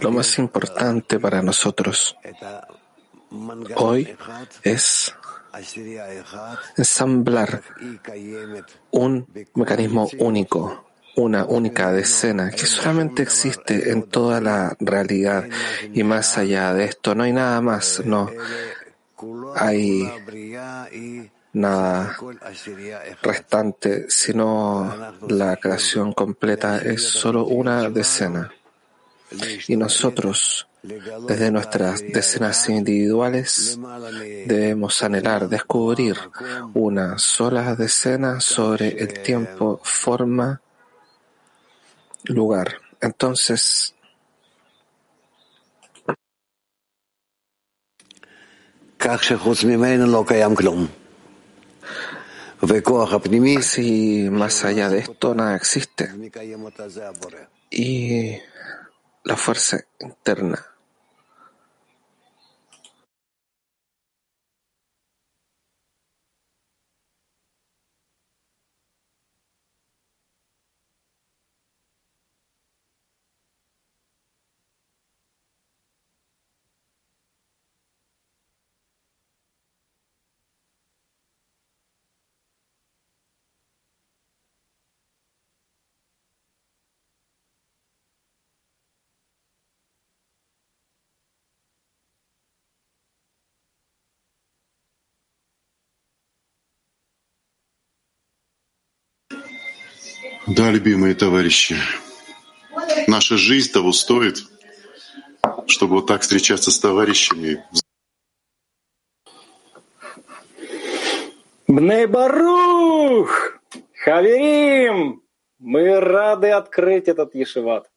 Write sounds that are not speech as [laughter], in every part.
Lo más importante para nosotros hoy es ensamblar un mecanismo único, una única decena que solamente existe en toda la realidad y más allá de esto no hay nada más, no hay nada restante, sino la creación completa es solo una decena. Y nosotros, desde nuestras decenas individuales, debemos anhelar descubrir una sola decena sobre el tiempo, forma, lugar. Entonces, si más allá de esto nada existe. Y la fuerza interna Да, любимые товарищи, наша жизнь того стоит, чтобы вот так встречаться с товарищами. Бней Барух! Хаверим! Мы рады открыть этот ешеват.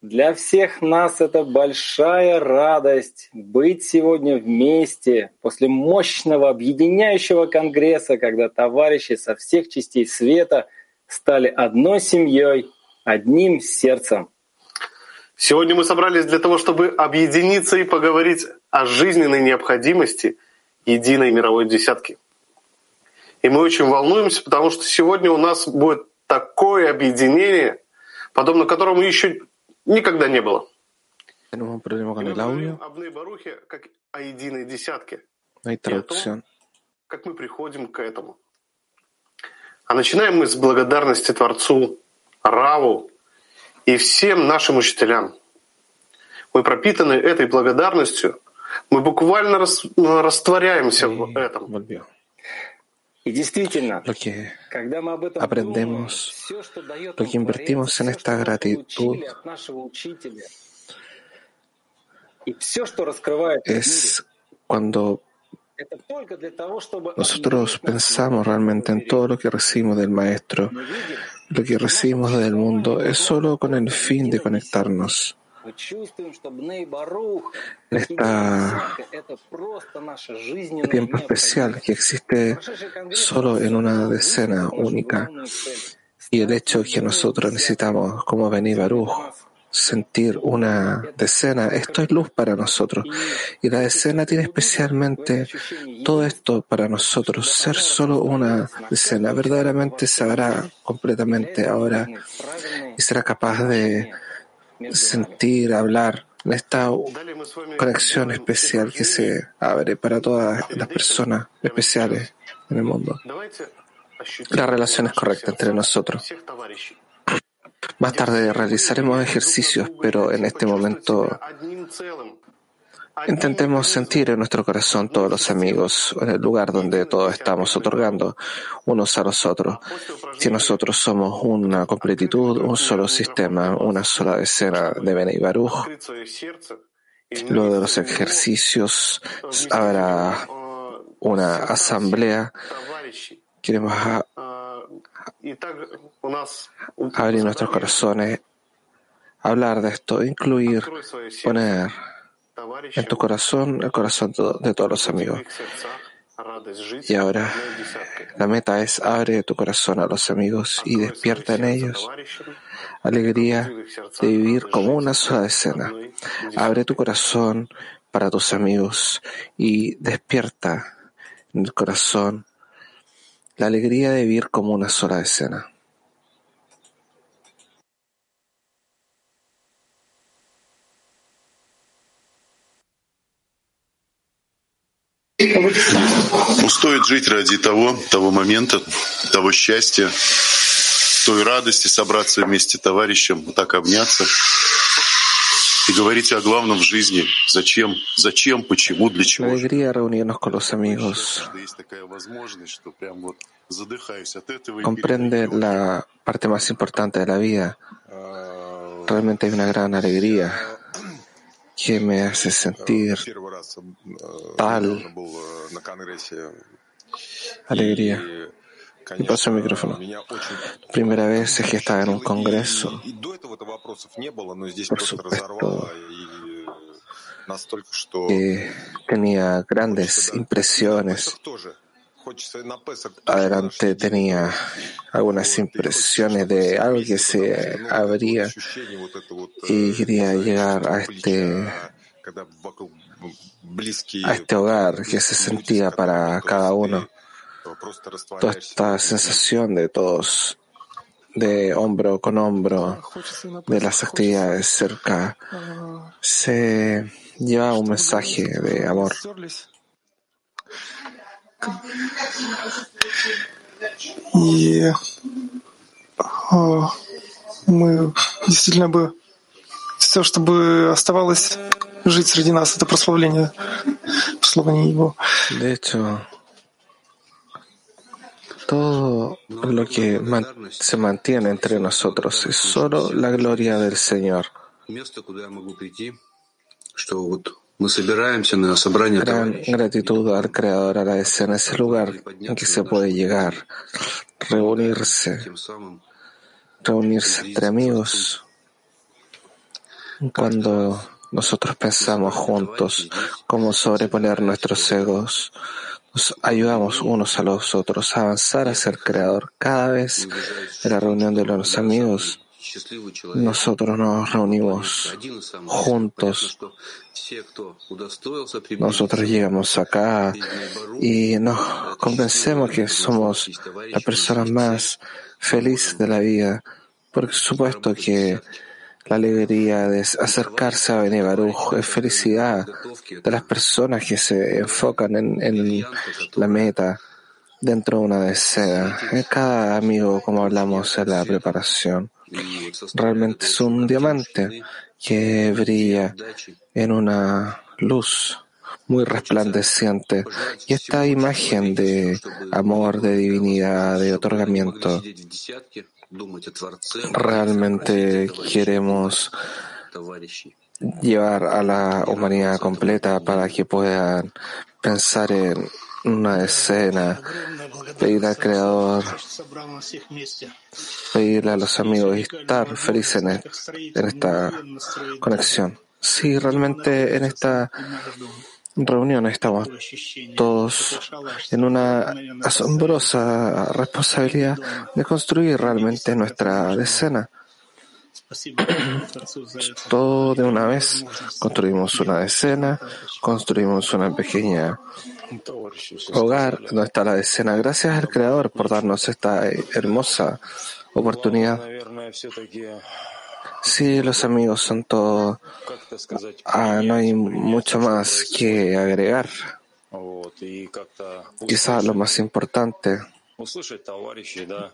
Для всех нас это большая радость быть сегодня вместе после мощного объединяющего конгресса, когда товарищи со всех частей света стали одной семьей, одним сердцем. Сегодня мы собрались для того, чтобы объединиться и поговорить о жизненной необходимости единой мировой десятки. И мы очень волнуемся, потому что сегодня у нас будет такое объединение, подобно которому еще никогда не было. И мы говорим об Барухе как о единой десятке. И о том, как мы приходим к этому. А начинаем мы с благодарности Творцу, Раву и всем нашим учителям. Мы пропитаны этой благодарностью, мы буквально рас, растворяемся в этом. Y действительно, aprendemos, lo que invertimos en esta gratitud es cuando nosotros pensamos realmente en todo lo que recibimos del Maestro, lo que recibimos del mundo, es solo con el fin de conectarnos. Este tiempo especial que existe solo en una decena única y el hecho que nosotros necesitamos como venir Baruch sentir una decena, esto es luz para nosotros. Y la decena tiene especialmente todo esto para nosotros, ser solo una decena. Verdaderamente sabrá completamente ahora y será capaz de sentir, hablar en esta conexión especial que se abre para todas las personas especiales en el mundo. La relación es correcta entre nosotros. Más tarde realizaremos ejercicios, pero en este momento intentemos sentir en nuestro corazón todos los amigos, en el lugar donde todos estamos otorgando unos a los otros. Si nosotros somos una completitud, un solo sistema, una sola escena de Benei Baruch, luego de los ejercicios habrá una asamblea. Queremos abrir nuestros corazones, hablar de esto, incluir, poner en tu corazón el corazón de todos los amigos. Y ahora la meta es abre tu corazón a los amigos y despierta en ellos. Alegría de vivir como una sola escena. Abre tu corazón para tus amigos y despierta en el corazón la alegría de vivir como una sola escena. Ну, стоит жить ради того, того момента, того счастья, той радости собраться вместе товарищем, вот так обняться, La alegría reunirnos con los amigos. comprende la parte más importante de la vida. Realmente hay una gran alegría que me hace sentir tal. alegría. Y paso el micrófono. Primera vez que estaba en un congreso. Por supuesto, tenía grandes impresiones. Adelante tenía algunas impresiones de algo que se abría. y quería llegar a este a este hogar que se sentía para cada uno просто Toda растворяешься. esta sensación de todos, de hombro con hombro, de las actividades cerca, se lleva un mensaje de amor. И а, мы действительно бы все, чтобы оставалось жить среди нас, это прославление, прославление Его. De hecho, todo lo que se mantiene entre nosotros es solo la gloria del Señor. Gran gratitud al Creador, agradecer ese lugar en que se puede llegar, reunirse, reunirse entre amigos. Cuando nosotros pensamos juntos cómo sobreponer nuestros egos, nos ayudamos unos a los otros a avanzar hacia el Creador. Cada vez en la reunión de los amigos, nosotros nos reunimos juntos. Nosotros llegamos acá y nos convencemos que somos la persona más feliz de la vida, porque supuesto que la alegría de acercarse a Bene es felicidad de las personas que se enfocan en, la meta dentro de una decena. Eh, cada amigo, como hablamos en la preparación, realmente es un diamante que brilla en una luz muy resplandeciente. Y esta imagen de amor, de divinidad, de otorgamiento, realmente queremos llevar a la humanidad completa para que puedan pensar en una escena, pedir al Creador, pedirle a los amigos y estar feliz en, esta conexión. Sí, realmente en esta reunión estamos todos en una asombrosa responsabilidad de construir realmente nuestra decena. [clears throat] Todo de una vez. Construimos una decena, construimos una pequeña hogar donde está la decena. Gracias al Creador por darnos esta hermosa oportunidad. Sí, los amigos son todo. Ah, no hay mucho más que agregar. Quizás lo más importante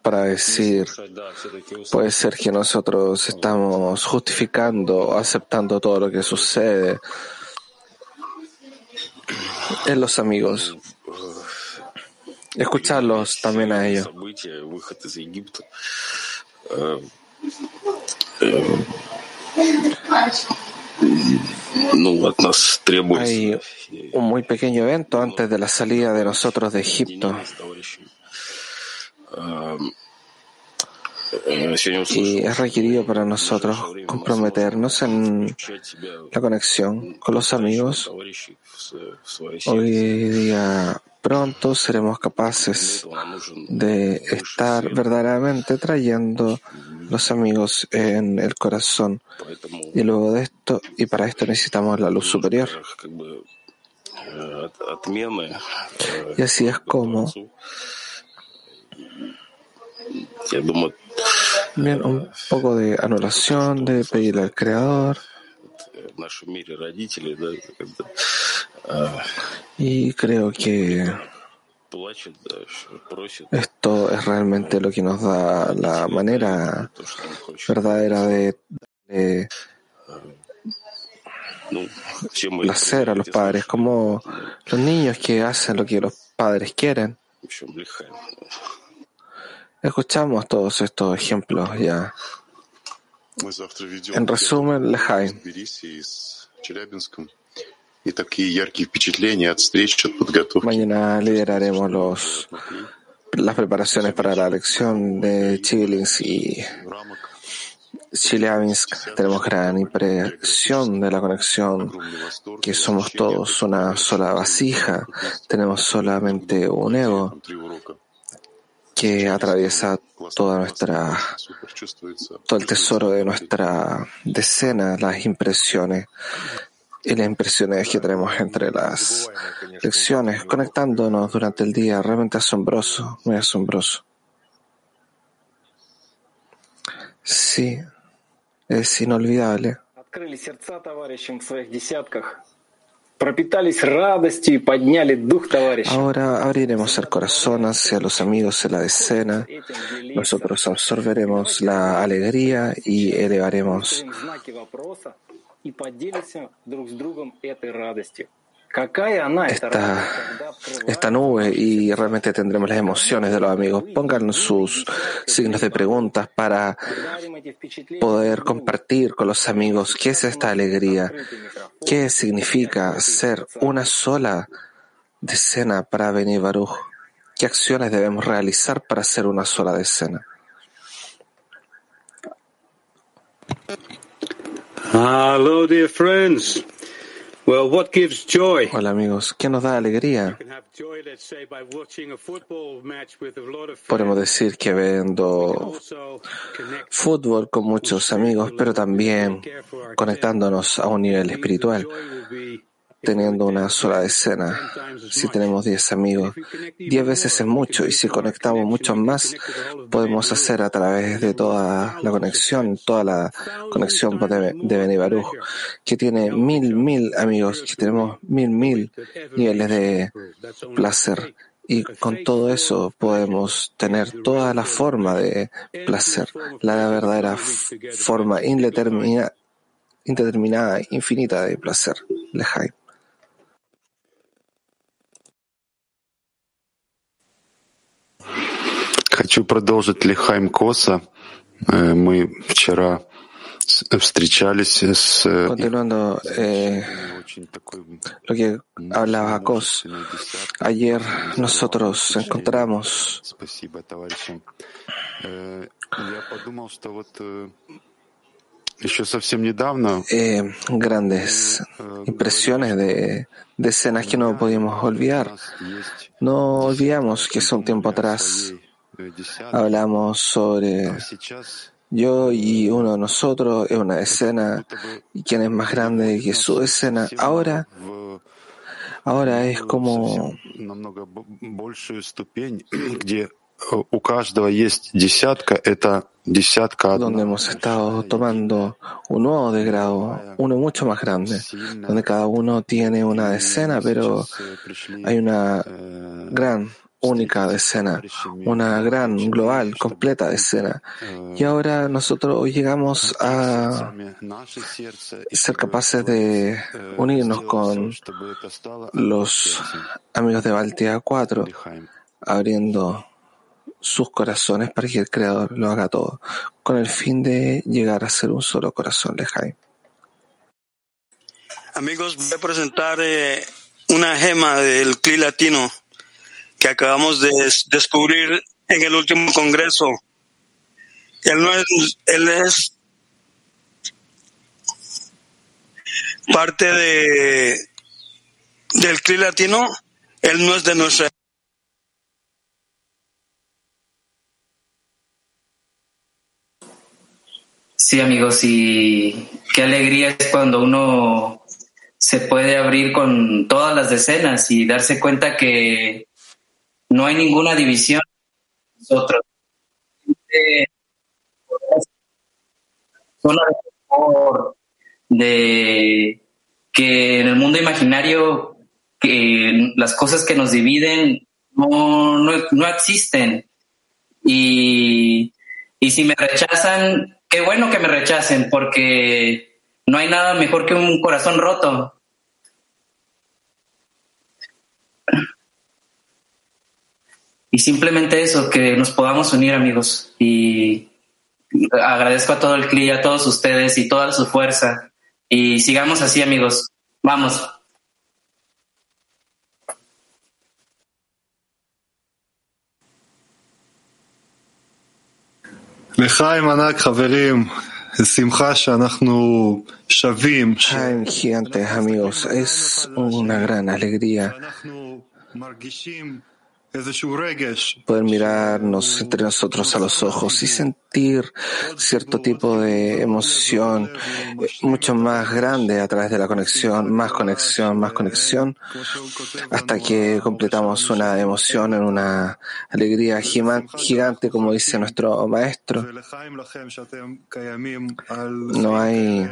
para decir, puede ser que nosotros estamos justificando, aceptando todo lo que sucede en los amigos. Escucharlos también a ellos. Hay un muy pequeño evento antes de la salida de nosotros de Egipto. Y es requerido para nosotros comprometernos en la conexión con los amigos. Hoy día pronto seremos capaces de estar verdaderamente trayendo los amigos en el corazón. Y luego de esto, y para esto necesitamos la luz superior. Y así es como. Bien, un poco de anulación, de pedirle al Creador. Y creo que esto es realmente lo que nos da la manera verdadera de, de placer a los padres, como los niños que hacen lo que los padres quieren. Escuchamos todos estos ejemplos ya. En resumen, Lejaim. Mañana lideraremos los, las preparaciones para la lección de Chilins y Chelyabinsk. Tenemos gran impresión de la conexión, que somos todos una sola vasija, tenemos solamente un ego que atraviesa toda nuestra, todo el tesoro de nuestra decena, las impresiones y las impresiones que tenemos entre las lecciones, conectándonos durante el día, realmente asombroso, muy asombroso. Sí, es inolvidable. Ahora abriremos el corazón hacia los amigos en la decena. Nosotros absorberemos la alegría y elevaremos esta, esta nube y realmente tendremos las emociones de los amigos. Pongan sus signos de preguntas para poder compartir con los amigos. Qué es esta alegría, qué significa ser una sola decena para venir Baruch, qué acciones debemos realizar para ser una sola decena. Hello, dear friends. Well, what gives joy? Hola amigos, ¿qué nos da alegría? Podemos decir que viendo fútbol con muchos amigos, pero también conectándonos a un nivel espiritual teniendo una sola escena. Si tenemos diez amigos, diez veces es mucho, y si conectamos muchos más, podemos hacer a través de toda la conexión, toda la conexión de, de que tiene mil, mil amigos, que tenemos mil, mil niveles de placer. Y con todo eso podemos tener toda la forma de placer, la verdadera forma indeterminada, infinita de placer, Lejaim. Хочу продолжить Лихайм Коса. Мы вчера встречались с... Continuando eh, lo que hablaba Kos, ayer nosotros encontramos eh, grandes impresiones de, de escenas que no podíamos olvidar. No olvidamos que hace un tiempo atrás hablamos sobre yo y uno de nosotros es una escena y quién es más grande que su escena. Ahora, ahora es como donde hemos estado tomando un nuevo degrado, uno mucho más grande, donde cada uno tiene una decena, pero hay una gran única escena, una gran, global, completa escena. Y ahora nosotros llegamos a ser capaces de unirnos con los amigos de Baltia 4, abriendo sus corazones para que el Creador lo haga todo, con el fin de llegar a ser un solo corazón, Lejaim. Amigos, voy a presentar eh, una gema del CLI latino que acabamos de descubrir en el último congreso. Él no es, él es parte de del CLI latino, él no es de nuestra Sí, amigos, y qué alegría es cuando uno se puede abrir con todas las decenas y darse cuenta que no hay ninguna división. Nosotros. Zona de de que en el mundo imaginario que las cosas que nos dividen no, no, no existen. Y, y si me rechazan, qué bueno que me rechacen, porque no hay nada mejor que un corazón roto. y simplemente eso, que nos podamos unir amigos. Y agradezco a todo el CLI, a todos ustedes y toda su fuerza. Y sigamos así amigos. Vamos. Jaime Gigante, amigos, es una gran alegría poder mirarnos entre nosotros a los ojos y sentir cierto tipo de emoción eh, mucho más grande a través de la conexión, más conexión, más conexión, hasta que completamos una emoción en una alegría gigante, como dice nuestro maestro. No hay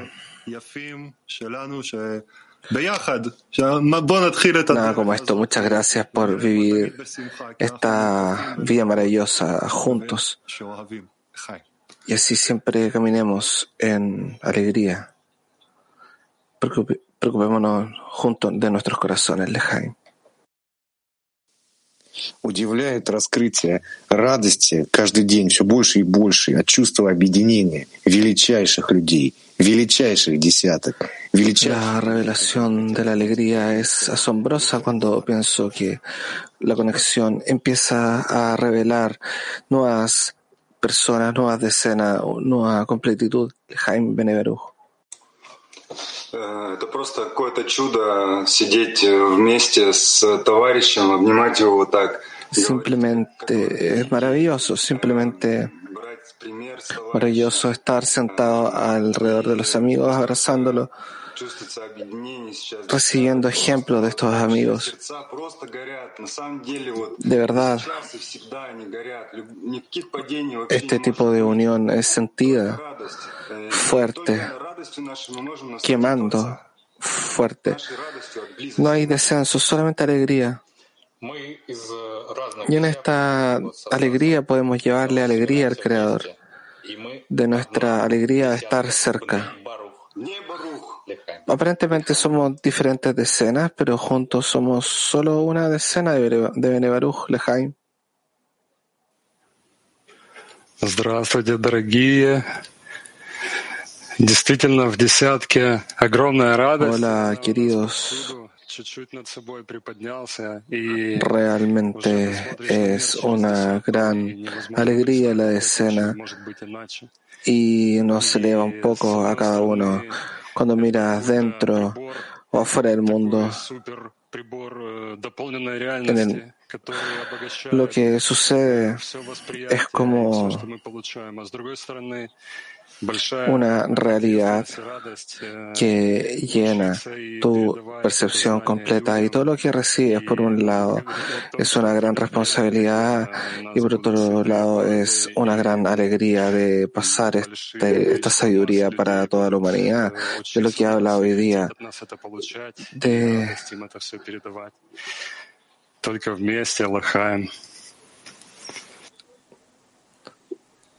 Nada como esto, muchas gracias por vivir esta vida maravillosa juntos. Y así siempre caminemos en alegría. Preocupémonos juntos de nuestros corazones, Lejaim. Удивляет раскрытие радости каждый день все больше и больше от чувства объединения величайших людей, величайших десяток, величайших... La revelación de la alegría es asombrosa cuando pienso que la conexión empieza a revelar nuevas personas, nuevas decenas, nueva completitud. Jaime Beneveruj. Э, Это просто какое-то чудо сидеть э, вместе с товарищем, обнимать его вот так, Simplemente es maravilloso, simplemente брать пример с maravilloso estar sentado alrededor de los amigos, abrazándolo, recibiendo ejemplo de estos amigos. De verdad, este tipo de unión es sentida, fuerte, quemando, fuerte. No hay descenso, solamente alegría. Y en esta alegría podemos llevarle alegría al Creador, de nuestra alegría de estar cerca. Aparentemente somos diferentes decenas, pero juntos somos solo una decena de Bene- de Benebaruch Lejaim. Здравствуйте, дорогие. Действительно, в десятке огромная радость. Hola, queridos. Realmente es una gran alegría la escena. y nos eleva un poco a cada uno. Cuando miras dentro o fuera del mundo, en el, lo que sucede es como una realidad que llena tu percepción completa y todo lo que recibes por un lado es una gran responsabilidad y por otro lado es una gran alegría de pasar este, esta sabiduría para toda la humanidad de lo que habla hoy día de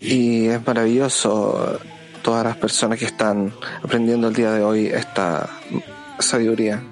y es maravilloso todas las personas que están aprendiendo el día de hoy esta sabiduría.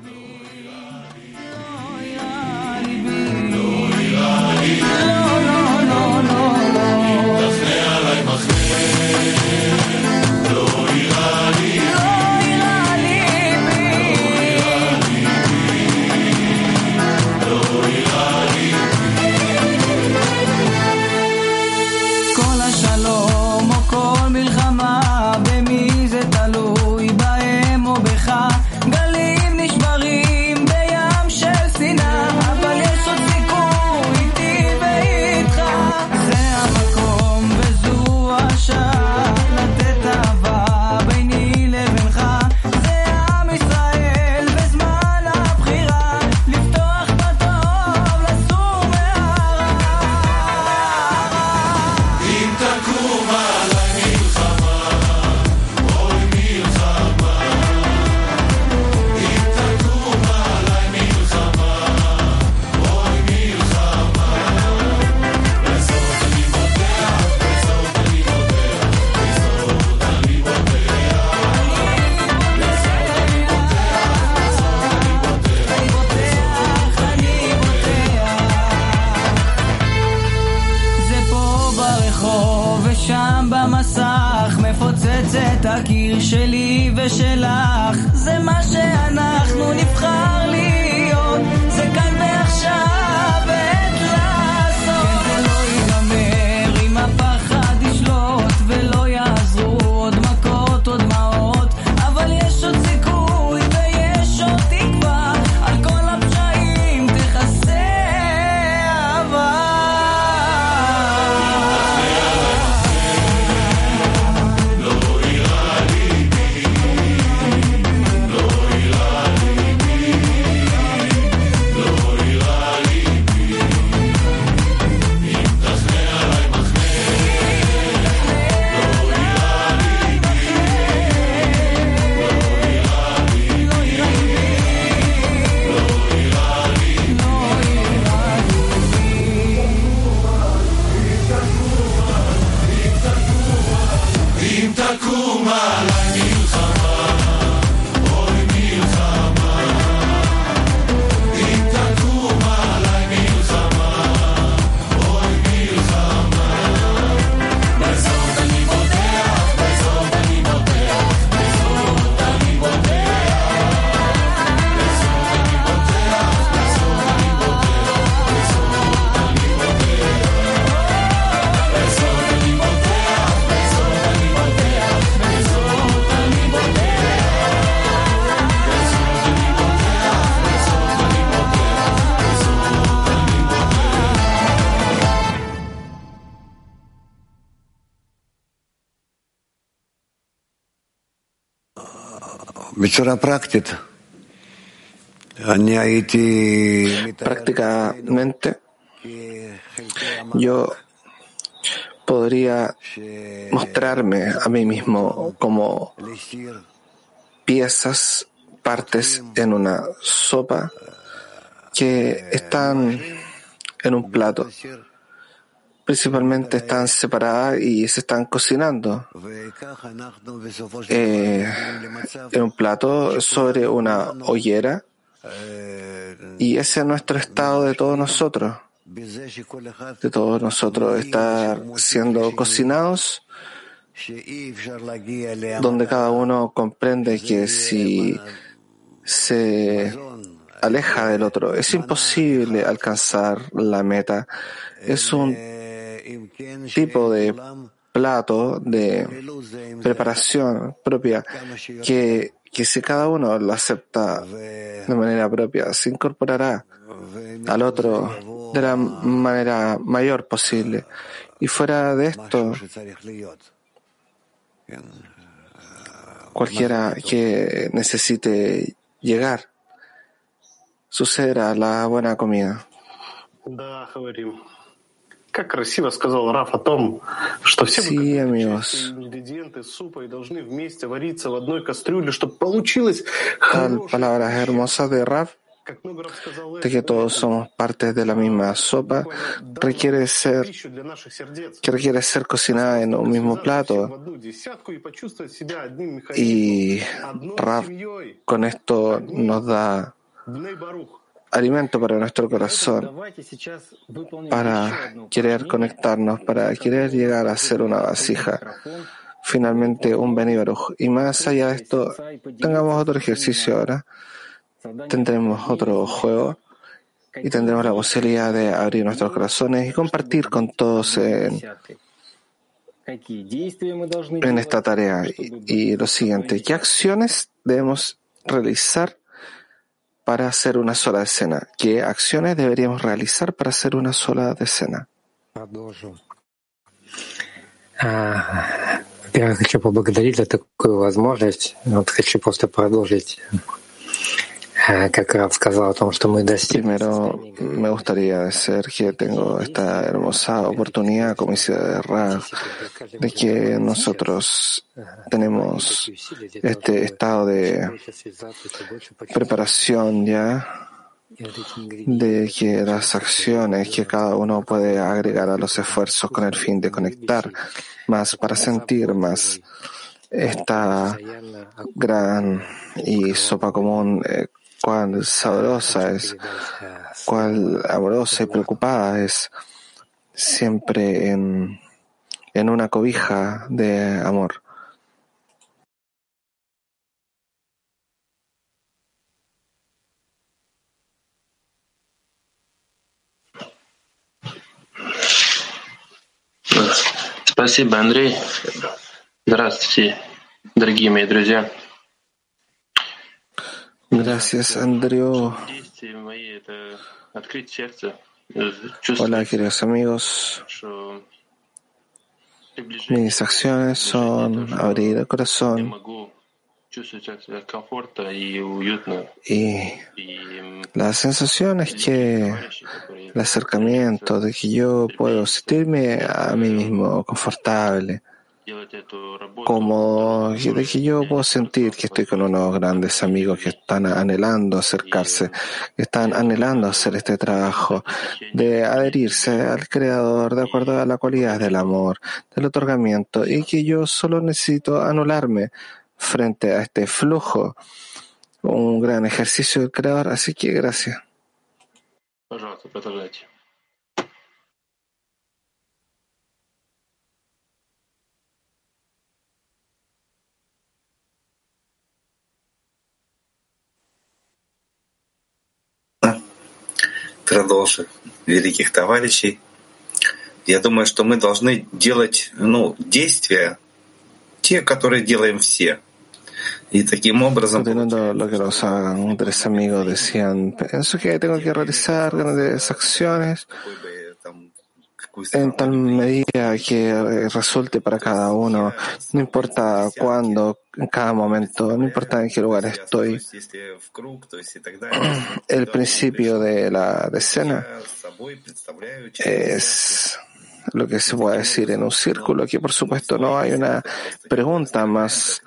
Prácticamente, yo podría mostrarme a mí mismo como piezas, partes en una sopa que están en un plato. Principalmente están separadas y se están cocinando eh, en un plato sobre una hoguera y ese es nuestro estado de todos nosotros, de todos nosotros, estar siendo cocinados, donde cada uno comprende que si se aleja del otro, es imposible alcanzar la meta. Es un tipo de plato, de preparación propia, que, que si cada uno lo acepta de manera propia, se incorporará al otro de la manera mayor posible. Y fuera de esto, cualquiera que necesite llegar, sucederá la buena comida. Как красиво сказал Раф о том, что все ингредиенты супа и должны вместе вариться в одной кастрюле, чтобы получилось Tal palabras hermosas de Raf, de que todos somos partes de la misma sopa, requiere ser, que requiere ser cocinada en un mismo plato. Y Raf con esto nos da. alimento para nuestro corazón, para querer conectarnos, para querer llegar a ser una vasija, finalmente un Benibaruj. Y más allá de esto, tengamos otro ejercicio ahora, tendremos otro juego y tendremos la posibilidad de abrir nuestros corazones y compartir con todos en, esta tarea. Y, y lo siguiente, ¿qué acciones debemos realizar para hacer una sola decena? ¿Qué acciones deberíamos realizar para hacer una sola decena? А, Во-первых, хочу поблагодарить за такую возможность. Вот хочу просто продолжить, [laughs] Primero, me gustaría decir que tengo esta hermosa oportunidad, como dice Raf, de que nosotros tenemos este estado de preparación ya, de que las acciones que cada uno puede agregar a los esfuerzos con el fin de conectar más para sentir más esta gran y sopa común, eh, cuán sabrosa es, cuán amorosa y preocupada es, siempre en, una cobija de amor. Gracias, Andrew. Hola, queridos amigos. Mis acciones son abrir el corazón. y la sensación es que el acercamiento de que yo puedo sentirme a mí mismo confortable, делать эту работу cómodo, y de que yo puedo sentir que estoy con unos grandes amigos que están anhelando acercarse, que están anhelando hacer este trabajo de adherirse al Creador de acuerdo a la cualidad del amor, del otorgamiento, y que yo solo necesito anularme frente a este flujo, un gran ejercicio del Creador, así que gracias. Пожалуйста, продолжайте. Продолжим великих товарищей. Я думаю, что мы должны делать ну, действия, те, которые делаем все. Y таким образом Continuando lo que los tres amigos decían, pienso que tengo que realizar grandes acciones en tal medida que eh, resulte para cada uno, no importa cuándo, en cada momento, no importa en qué lugar estoy. El principio de la decena es lo que se puede decir en un círculo, que por supuesto no hay una pregunta más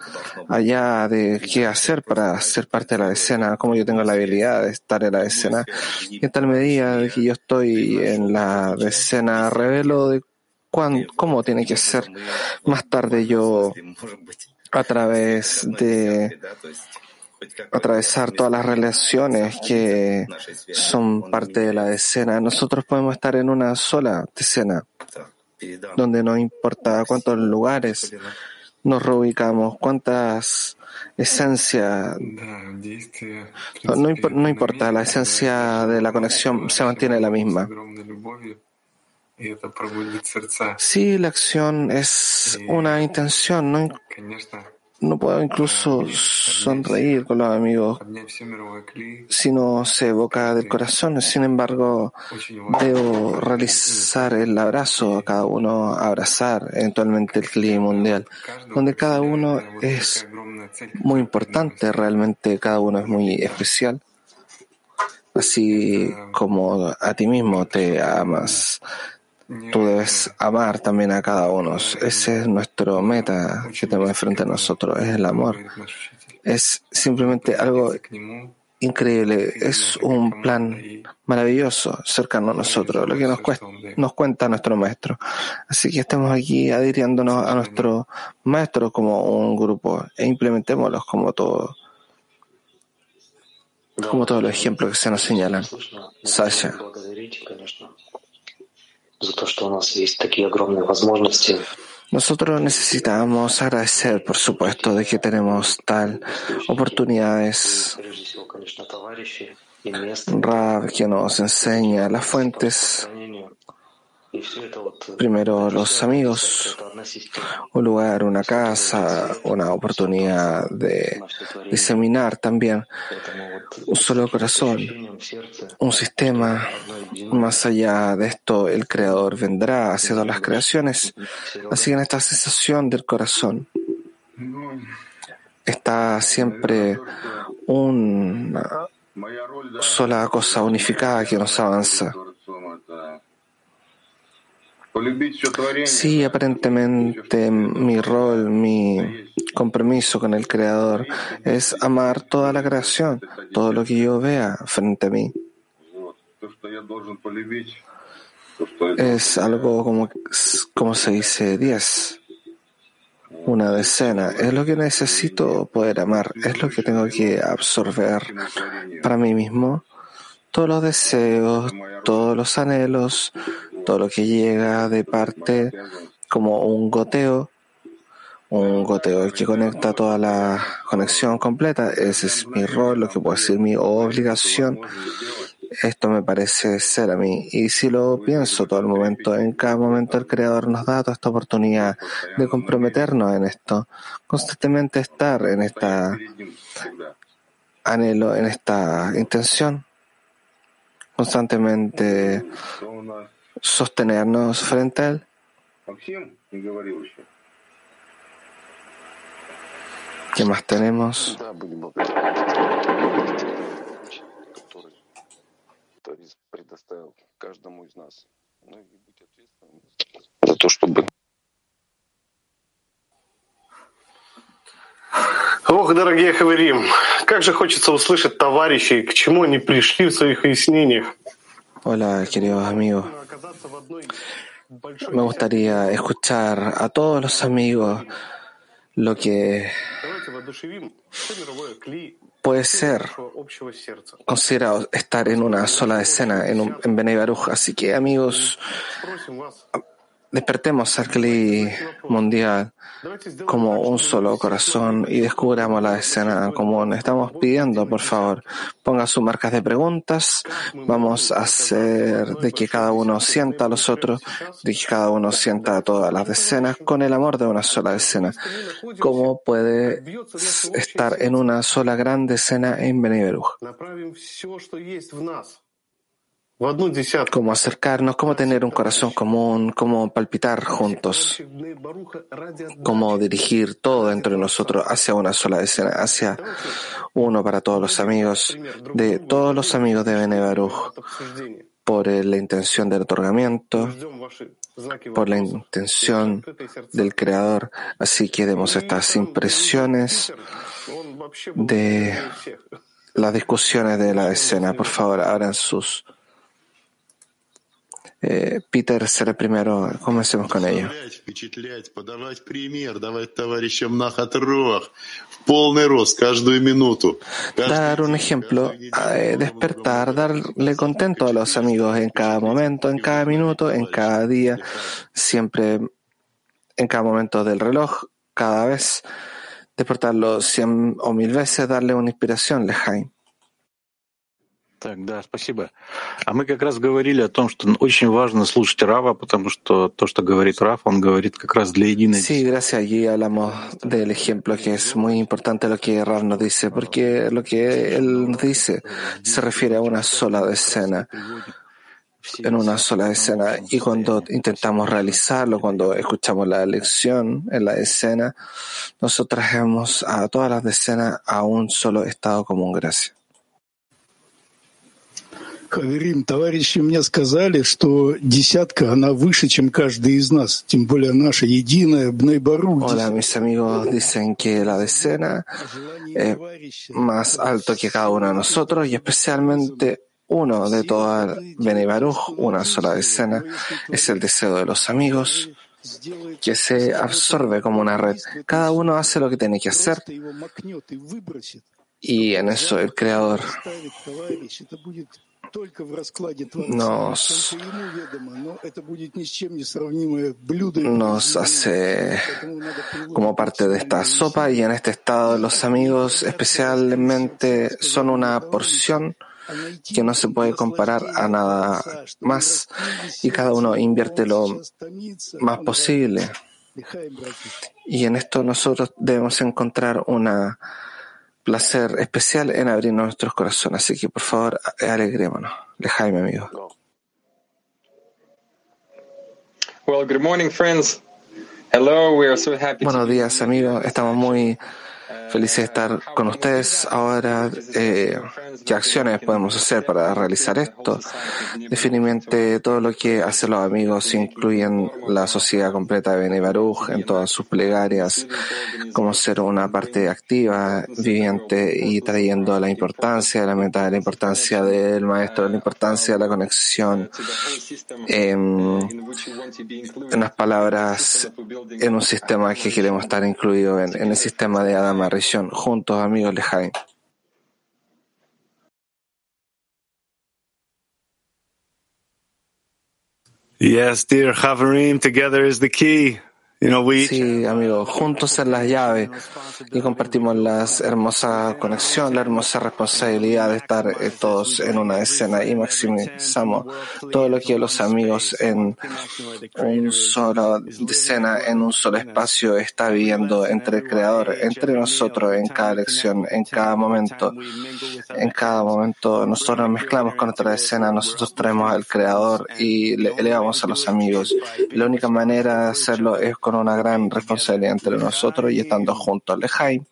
allá de qué hacer para ser parte de la escena, cómo yo tengo la habilidad de estar en la escena. Y en tal medida de que yo estoy en la escena, revelo de cuán, cómo tiene que ser. Más tarde yo, a través de atravesar todas las relaciones que son parte de la escena, nosotros podemos estar en una sola escena, donde no importa cuántos lugares nos reubicamos, cuántas esencias, no, no importa, la esencia de la conexión se mantiene la misma. Si la acción es una intención, no puedo incluso sonreír con los amigos si no se evoca del corazón. Sin embargo, debo realizar el abrazo a cada uno, abrazar eventualmente el clima mundial, donde cada uno es muy importante, realmente cada uno es muy especial. Así como a ti mismo te amas tú debes amar también a cada uno. Ese es nuestro meta que tenemos enfrente de nosotros, es el amor. Es simplemente algo increíble, es un plan maravilloso cercano a nosotros, lo que nos, cuesta, nos cuenta nuestro maestro. Así que estemos aquí adhiriéndonos a nuestro maestro como un grupo e implementémoslos como todo, como todos los ejemplos que se nos señalan. Sasha. благодарить, конечно, за то, что у нас есть такие огромные возможности. Nosotros necesitamos agradecer, por supuesto, de que tenemos tal oportunidades. Прежде всего, конечно, товарищи и место Rab que nos enseña las fuentes, Primero los amigos, un lugar, una casa, una oportunidad de diseminar también un solo corazón, un sistema. Más allá de esto, el Creador vendrá haciendo las creaciones. Así que en esta sensación del corazón está siempre una sola cosa unificada que nos avanza. Sí, aparentemente mi rol, mi compromiso con el Creador es amar toda la creación, todo lo que yo vea frente a mí. Es algo como, como se dice 10, una decena. Es lo que necesito poder amar, es lo que tengo que absorber para mí mismo. Todos los deseos, todos los anhelos, todo lo que llega de parte como un goteo, un goteo que conecta toda la conexión completa. Ese es mi rol, lo que puedo decir mi obligación Esto me parece ser a mí. Y si lo pienso todo el momento, en cada momento el Creador nos da toda esta oportunidad de comprometernos en esto, constantemente estar en esta anhelo, en esta intención, constantemente sostenernos frente a él. ¿Qué más tenemos? Ох, дорогие Хаверим, как же хочется услышать товарищей, к чему они пришли в своих выяснениях. Hola, queridos amigos. Me gustaría escuchar a todos los amigos lo que puede ser considerado estar en una sola escena en, un, en Así que, amigos, despertemos al Kli mundial como un solo corazón y descubramos la escena común. Estamos pidiendo, por favor, ponga sus marcas de preguntas. Vamos a hacer de que cada uno sienta a los otros, de que cada uno sienta a todas las decenas con el amor de una sola escena. ¿Cómo puede estar en una sola gran decena en Bnei cómo acercarnos, cómo tener un corazón común, cómo palpitar juntos, cómo dirigir todo dentro de nosotros hacia una sola escena, hacia uno para todos los amigos, de todos los amigos de Benebaruj, por la intención del otorgamiento, por la intención del Creador. Así que demos estas impresiones de las discusiones de la escena. Por favor, abran sus eh, Peter será primero. Comencemos con ello. Dar un ejemplo, eh, despertar, darle contento a los amigos en cada momento, en cada minuto, en cada día, siempre, en cada momento del reloj, cada vez. Despertarlo cien o mil veces, darle una inspiración, Lejaim. Так, да, спасибо. А мы как раз говорили о том, что очень важно слушать Рава, потому что то, что говорит Рав, он говорит как раз для единой Sí, gracias. Allí hablamos del ejemplo que es muy importante lo que Rav nos dice, porque lo que él nos dice se refiere a una sola decena, en una sola escena. Y cuando intentamos realizarlo, cuando escuchamos la lección en la escena, nosotros trajemos a todas las decenas a un solo estado común. Gracias. Хаверим, товарищи мне сказали, что десятка, она выше, чем каждый из нас, тем более наша единая Бнейбарук. Hola, mis amigos dicen que la decena es más alto que cada uno de nosotros y especialmente uno de toda Bene Baruch, una sola decena, es el deseo de los amigos que se absorbe como una red. Cada uno hace lo que tiene que hacer его макнет и выбросит, y en eso el Creador nos, nos hace como parte de esta sopa y en este estado los amigos especialmente son una porción que no se puede comparar a nada más y cada uno invierte lo más posible. Y en esto nosotros debemos encontrar una placer especial en abrir nuestros corazones. Así que por favor, alegrémonos. Lejaime, amigo. Well, good morning, friends. Hello, we are so happy Buenos días, amigos. Estamos muy felices de estar con ustedes. Ahora, eh, ¿qué acciones podemos hacer para realizar esto? Definitivamente, todo lo que hacen los amigos incluyen la sociedad completa de Baruch en todas sus plegarias, como ser una parte activa, viviente y trayendo la importancia de la meta, la importancia del maestro, la importancia de la conexión. En las palabras, en un sistema que queremos estar incluido en, en el sistema de Adama Juntos, amigos. Yes, dear Haverim, together is the key. Sí, amigo, juntos en las llaves y compartimos la hermosa conexión, la hermosa responsabilidad de estar eh, todos en una escena y maximizamos todo lo que los amigos en un solo escena, en un solo espacio está viviendo entre el Creador, entre nosotros en cada lección, en cada momento. En cada momento nosotros nos mezclamos con otra escena, nosotros traemos al Creador y le elevamos a los amigos. La única manera de hacerlo es con una gran responsabilidad entre nosotros y estando juntos. Lejaim.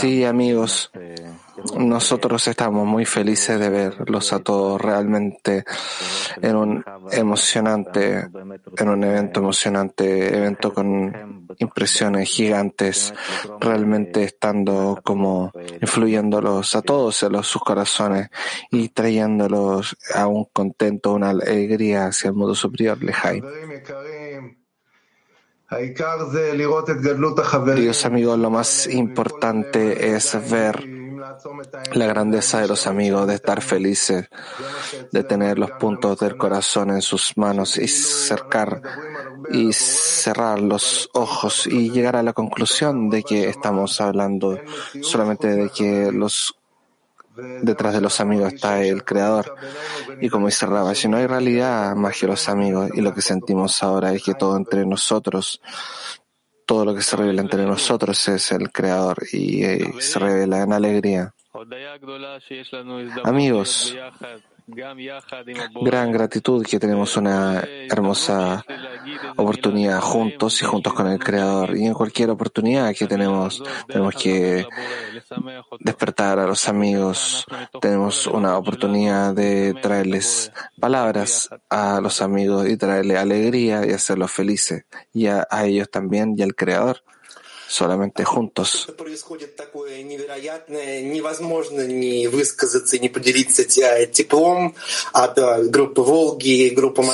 Sí, amigos, nosotros estamos muy felices de verlos a todos realmente en un emocionante, en un evento emocionante, evento con impresiones gigantes, realmente estando como influyéndolos a todos en los, sus corazones y trayéndolos a un contento, una alegría hacia el mundo superior, Lejaim. Queridos amigos, lo más importante es ver la grandeza de los amigos, de estar felices, de tener los puntos del corazón en sus manos y cercar y cerrar los ojos y llegar a la conclusión de que estamos hablando solamente de que los detrás de los amigos está el creador. Y como dice Rabba, si no hay realidad más que los amigos, y lo que sentimos ahora es que todo entre nosotros, todo lo que se revela entre nosotros es el creador y eh, se revela en alegría. Amigos, gran gratitud que tenemos una hermosa oportunidad juntos y juntos con el Creador. Y en cualquier oportunidad que tenemos, tenemos que despertar a los amigos. Tenemos una oportunidad de traerles palabras a los amigos y traerles alegría y hacerlos felices. Y a, a ellos también y al Creador solamente juntos.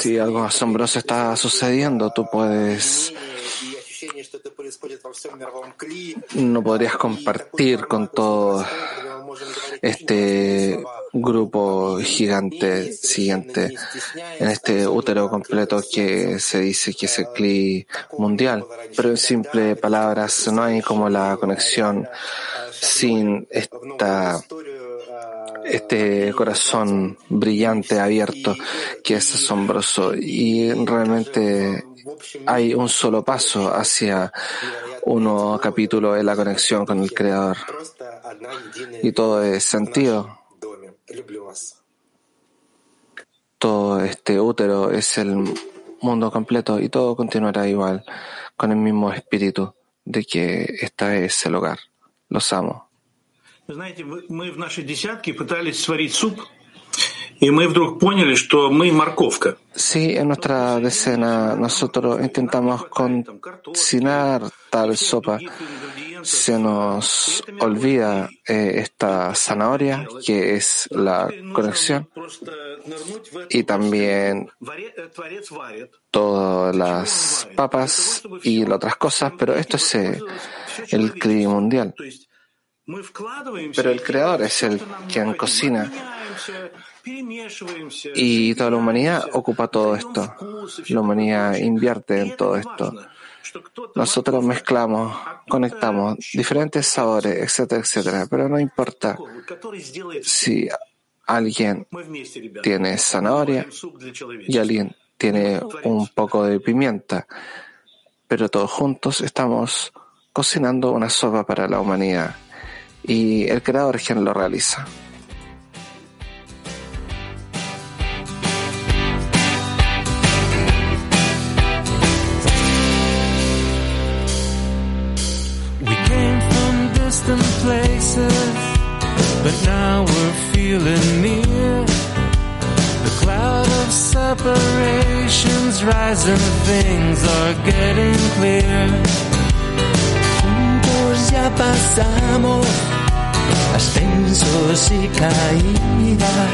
Si algo asombroso está sucediendo, tú puedes no podrías compartir con todo este grupo gigante siguiente en este útero completo que se dice que es el CLI mundial. Pero en simple palabras, no hay como la conexión sin esta este corazón brillante, abierto, que es asombroso. Y realmente hay un solo paso hacia un nuevo capítulo de la conexión con el Creador. Y todo es sentido. Todo este útero es el mundo completo y todo continuará igual, con el mismo espíritu de que esta es el hogar. Los amo. Sí, en nuestra decena nosotros intentamos cocinar tal sopa. Se nos olvida eh, esta zanahoria, que es la conexión, y también todas las papas y las otras cosas, pero esto es eh, el clima mundial. Pero el creador es el quien cocina. Y toda la humanidad ocupa todo esto. La humanidad invierte en todo esto. Nosotros mezclamos, conectamos diferentes sabores, etcétera, etcétera. Pero no importa si alguien tiene zanahoria y alguien tiene un poco de pimienta. Pero todos juntos estamos cocinando una sopa para la humanidad. Y el creador quien lo realiza. Distant places, but now we're feeling near. The cloud of separations rising, things are getting clear. Juntos ya pasamos ascensos y caídas.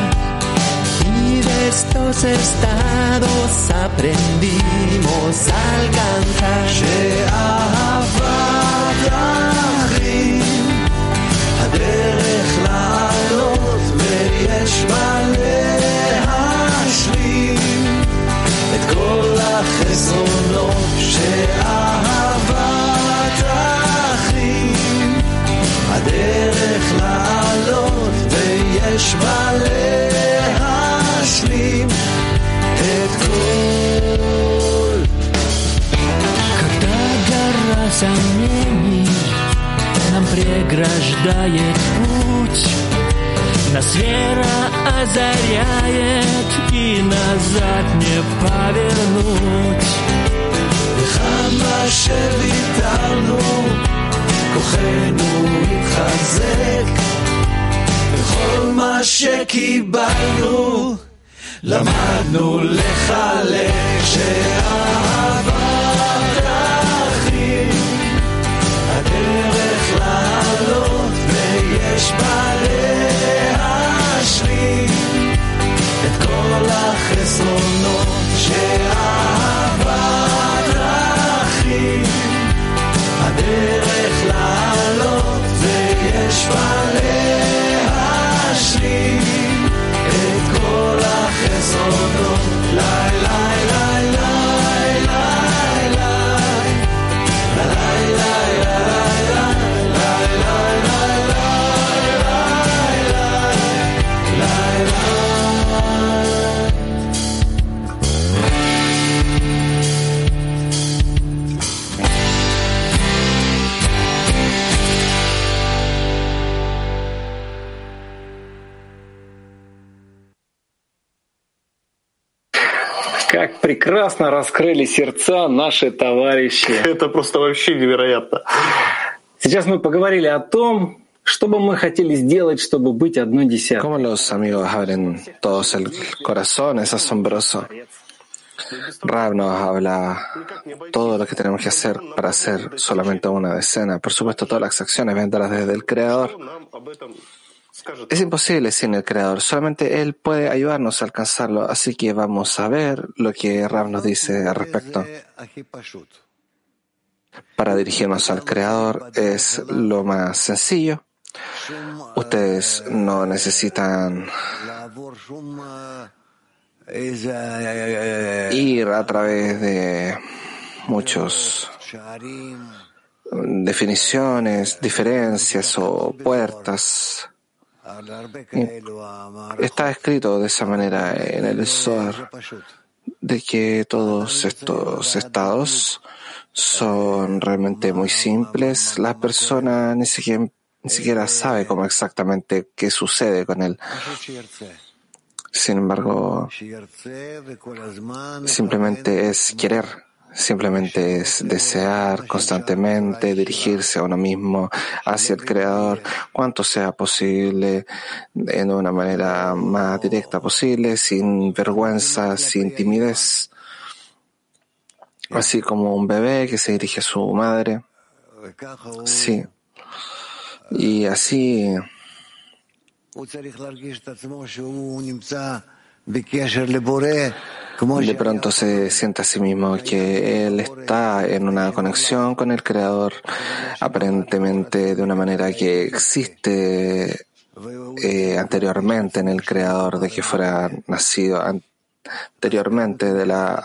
Y de estos estados aprendimos a alcanzar. דרך לעלות ויש מה להשלים את כל החסרונות שאהבת אחים. הדרך לעלות ויש מה להשלים את כל... Когда гора за нам преграждает путь. Нас вера озаряет и назад не повернуть. וכמה שוויתרנו, כוחנו התחזק, וכל מה שקיבלנו, למדנו לחלק שאהבה ויש בה להשלים את כל החסרונות שאהבה прекрасно раскрыли сердца наши товарищи. Это просто вообще невероятно. Сейчас мы поговорили о том, что бы мы хотели сделать, чтобы быть одной десятой. Como los amigos abren todos el corazón, es asombroso. Rab nos habla todo lo que tenemos que hacer para hacer solamente una decena. Por supuesto, todas las acciones vendrán desde el Creador. Es imposible sin el Creador, solamente Él puede ayudarnos a alcanzarlo, así que vamos a ver lo que Rab nos dice al respecto. Para dirigirnos al Creador es lo más sencillo. Ustedes no necesitan ir a través de muchos definiciones, diferencias o puertas. Está escrito de esa manera en el Zohar de que todos estos estados son realmente muy simples. La persona ni siquiera, ni siquiera sabe cómo exactamente qué sucede con él. Sin embargo, simplemente es querer, simplemente es desear constantemente dirigirse a uno mismo, hacia el Creador, cuanto sea posible, en una manera más directa posible, sin vergüenza, sin timidez, así como un bebé que se dirige a su madre. Sí. Y así de pronto se siente a sí mismo que él está en una conexión con el Creador, aparentemente de una manera que existe eh, anteriormente en el Creador, de que fuera nacido anteriormente de la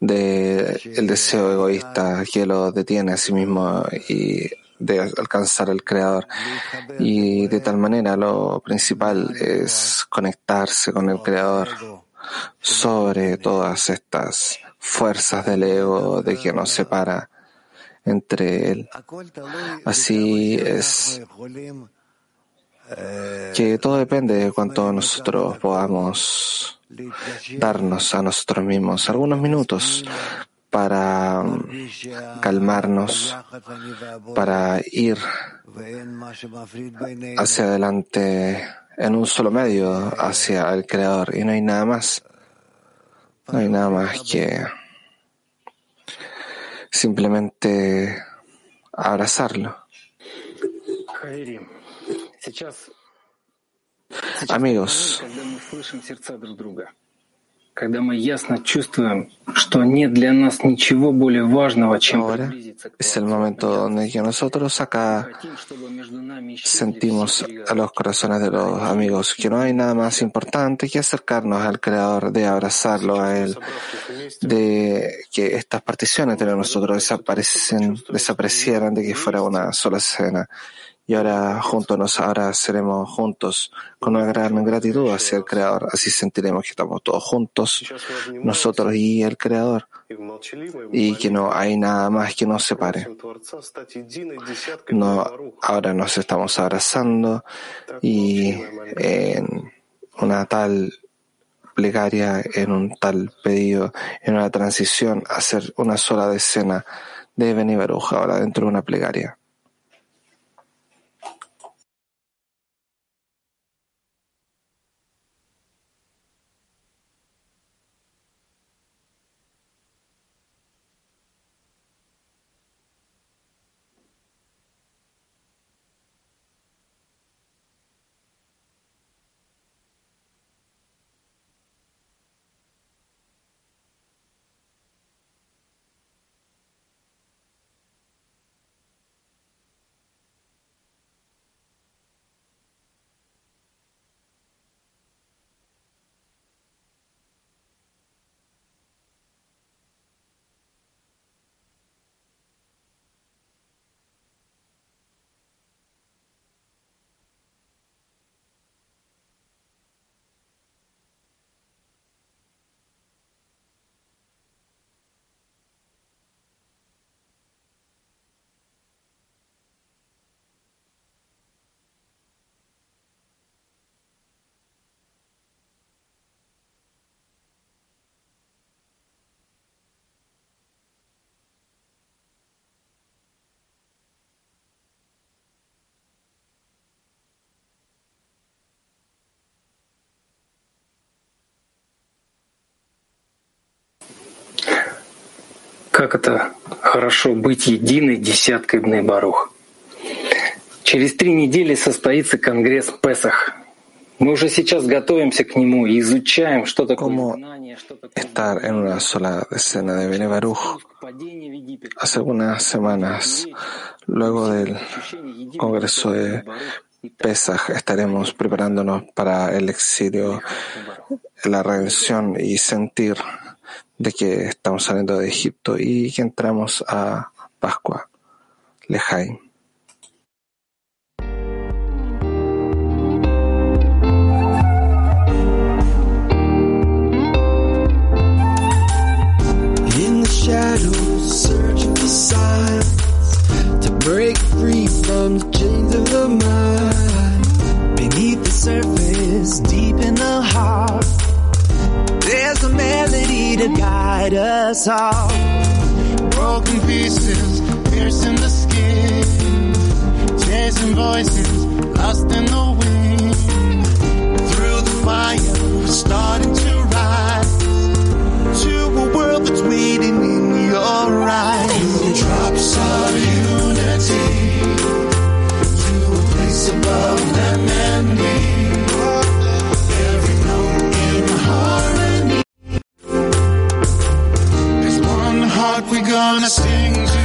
de el deseo egoísta que lo detiene a sí mismo y de alcanzar al Creador. Y de tal manera lo principal es conectarse con el Creador sobre todas estas fuerzas del ego de que nos separa entre él. Así es que todo depende de cuánto nosotros podamos darnos a nosotros mismos algunos minutos para calmarnos, para ir hacia adelante en un solo medio hacia el Creador y no hay nada más. No hay nada más que simplemente abrazarlo. Amigos, ahora es el momento donde que nosotros acá sentimos a los corazones de los amigos que no hay nada más importante que acercarnos al Creador, de abrazarlo a Él, de que estas particiones de nosotros desaparecen, desaparecieran, de que fuera una sola escena. Y ahora juntos ahora seremos juntos con una gran gratitud hacia el Creador. Así sentiremos que estamos todos juntos, nosotros y el Creador. y que no hay nada más que nos separe. No, ahora nos estamos abrazando y en una tal plegaria, en un tal pedido, en una transición, hacer una sola decena de Beni Baruch, ahora dentro de una plegaria. Как это хорошо быть единой десяткой Бней Барух. Через три недели состоится Конгресс Песах. Мы уже сейчас готовимся к нему и изучаем, что такое знание, что такое Estar en una sola decena de Bene Baruch hace unas semanas, luego del Congreso de Pesach, estaremos preparándonos para el exilio, la redención y sentir de que estamos saliendo de Egipto y que entramos a Pascua, Lejaim. Shadows, to break free from us all. Broken pieces, piercing the skin, chasing voices, lost in the gonna sing